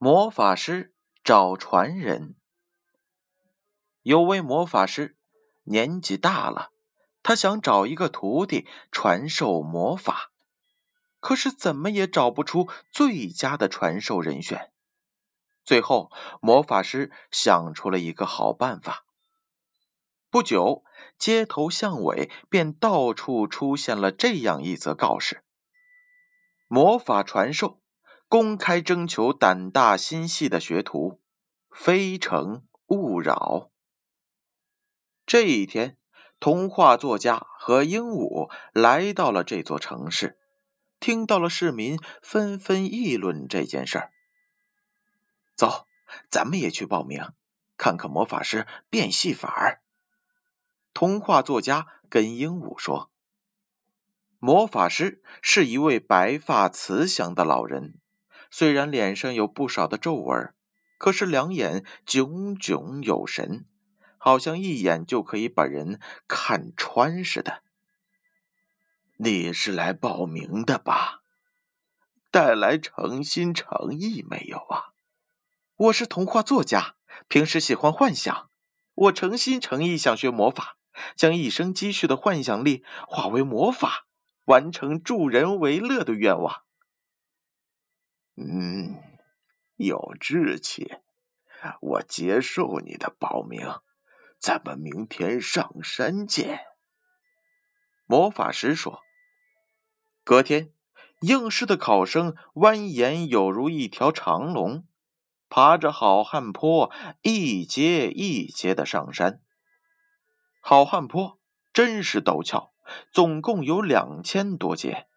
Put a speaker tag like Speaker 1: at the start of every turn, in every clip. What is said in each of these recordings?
Speaker 1: 魔法师找传人。有位魔法师年纪大了，他想找一个徒弟传授魔法，可是怎么也找不出最佳的传授人选。最后，魔法师想出了一个好办法。不久，街头巷尾便到处出现了这样一则告示：魔法传授。公开征求胆大心细的学徒，非诚勿扰。这一天，童话作家和鹦鹉来到了这座城市，听到了市民纷纷议论这件事儿。走，咱们也去报名，看看魔法师变戏法儿。童话作家跟鹦鹉说：“魔法师是一位白发慈祥的老人。”虽然脸上有不少的皱纹，可是两眼炯炯有神，好像一眼就可以把人看穿似的。你是来报名的吧？带来诚心诚意没有啊？我是童话作家，平时喜欢幻想，我诚心诚意想学魔法，将一生积蓄的幻想力化为魔法，完成助人为乐的愿望。
Speaker 2: 嗯，有志气，我接受你的报名，咱们明天上山见。
Speaker 1: 魔法师说。隔天，应试的考生蜿蜒有如一条长龙，爬着好汉坡，一阶一阶的上山。好汉坡真是陡峭，总共有两千多阶。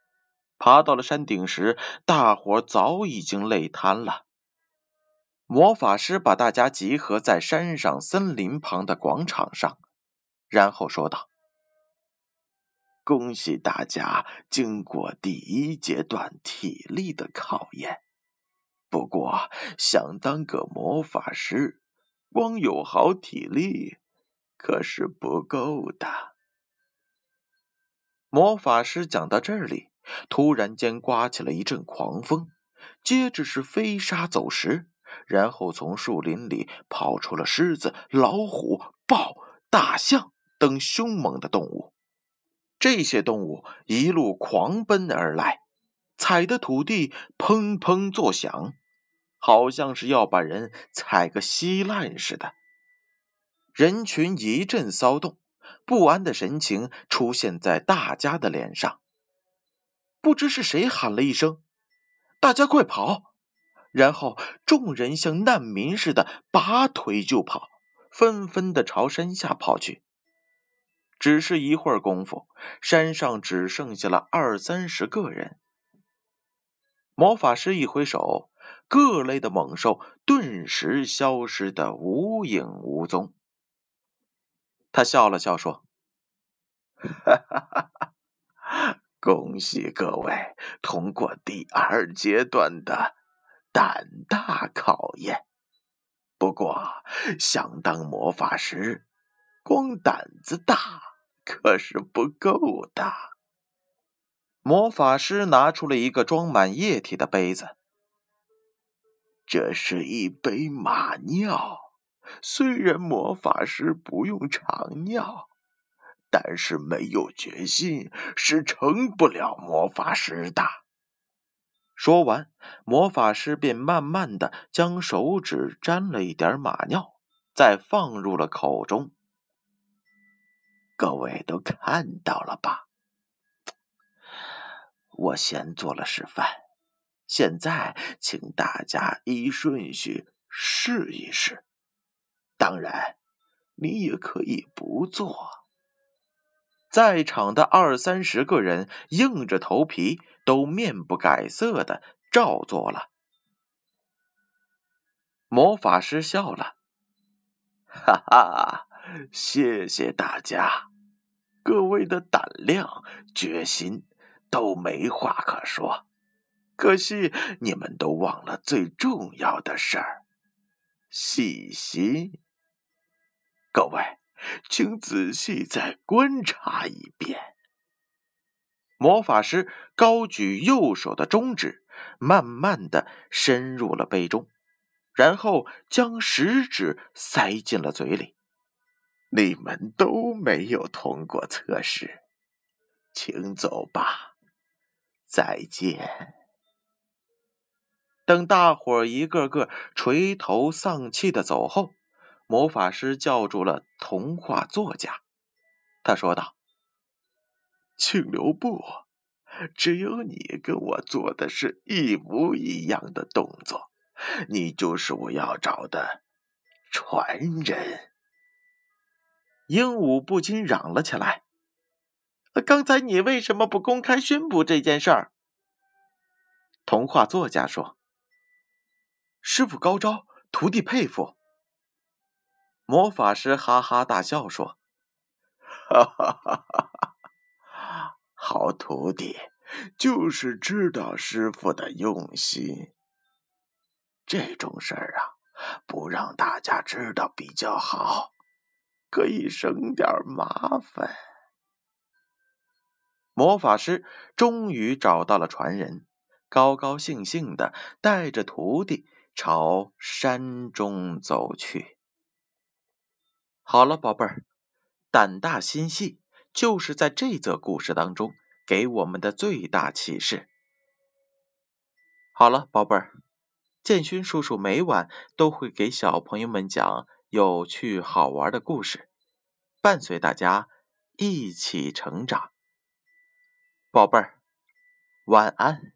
Speaker 1: 爬到了山顶时，大伙早已经累瘫了。魔法师把大家集合在山上森林旁的广场上，然后说道：“
Speaker 2: 恭喜大家经过第一阶段体力的考验。不过，想当个魔法师，光有好体力可是不够的。”
Speaker 1: 魔法师讲到这里。突然间，刮起了一阵狂风，接着是飞沙走石，然后从树林里跑出了狮子、老虎、豹、大象等凶猛的动物。这些动物一路狂奔而来，踩的土地砰砰作响，好像是要把人踩个稀烂似的。人群一阵骚动，不安的神情出现在大家的脸上。不知是谁喊了一声：“大家快跑！”然后众人像难民似的拔腿就跑，纷纷的朝山下跑去。只是一会儿功夫，山上只剩下了二三十个人。魔法师一挥手，各类的猛兽顿时消失的无影无踪。他笑了笑说：“
Speaker 2: 哈哈哈哈！”恭喜各位通过第二阶段的胆大考验。不过，想当魔法师，光胆子大可是不够的。
Speaker 1: 魔法师拿出了一个装满液体的杯子，
Speaker 2: 这是一杯马尿。虽然魔法师不用长尿。但是没有决心是成不了魔法师的。
Speaker 1: 说完，魔法师便慢慢的将手指沾了一点马尿，再放入了口中。
Speaker 2: 各位都看到了吧？我先做了示范，现在请大家依顺序试一试。当然，你也可以不做。
Speaker 1: 在场的二三十个人硬着头皮，都面不改色的照做了。魔法师笑了：“
Speaker 2: 哈哈，谢谢大家，各位的胆量、决心都没话可说。可惜你们都忘了最重要的事儿——细心。各位。”请仔细再观察一遍。
Speaker 1: 魔法师高举右手的中指，慢慢的伸入了杯中，然后将食指塞进了嘴里。
Speaker 2: 你们都没有通过测试，请走吧，再见。
Speaker 1: 等大伙一个个垂头丧气的走后，魔法师叫住了童话作家，他说道：“
Speaker 2: 请留步，只有你跟我做的是一模一样的动作，你就是我要找的传人。”
Speaker 1: 鹦鹉不禁嚷了起来：“刚才你为什么不公开宣布这件事儿？”童话作家说：“师傅高招，徒弟佩服。”魔法师哈哈大笑说：“
Speaker 2: 哈哈哈哈哈！好徒弟就是知道师傅的用心。这种事儿啊，不让大家知道比较好。”可以省点麻烦。
Speaker 1: 魔法师终于找到了传人，高高兴兴的带着徒弟朝山中走去。好了，宝贝儿，胆大心细就是在这则故事当中给我们的最大启示。好了，宝贝儿，建勋叔叔每晚都会给小朋友们讲。有趣好玩的故事，伴随大家一起成长。宝贝儿，晚安。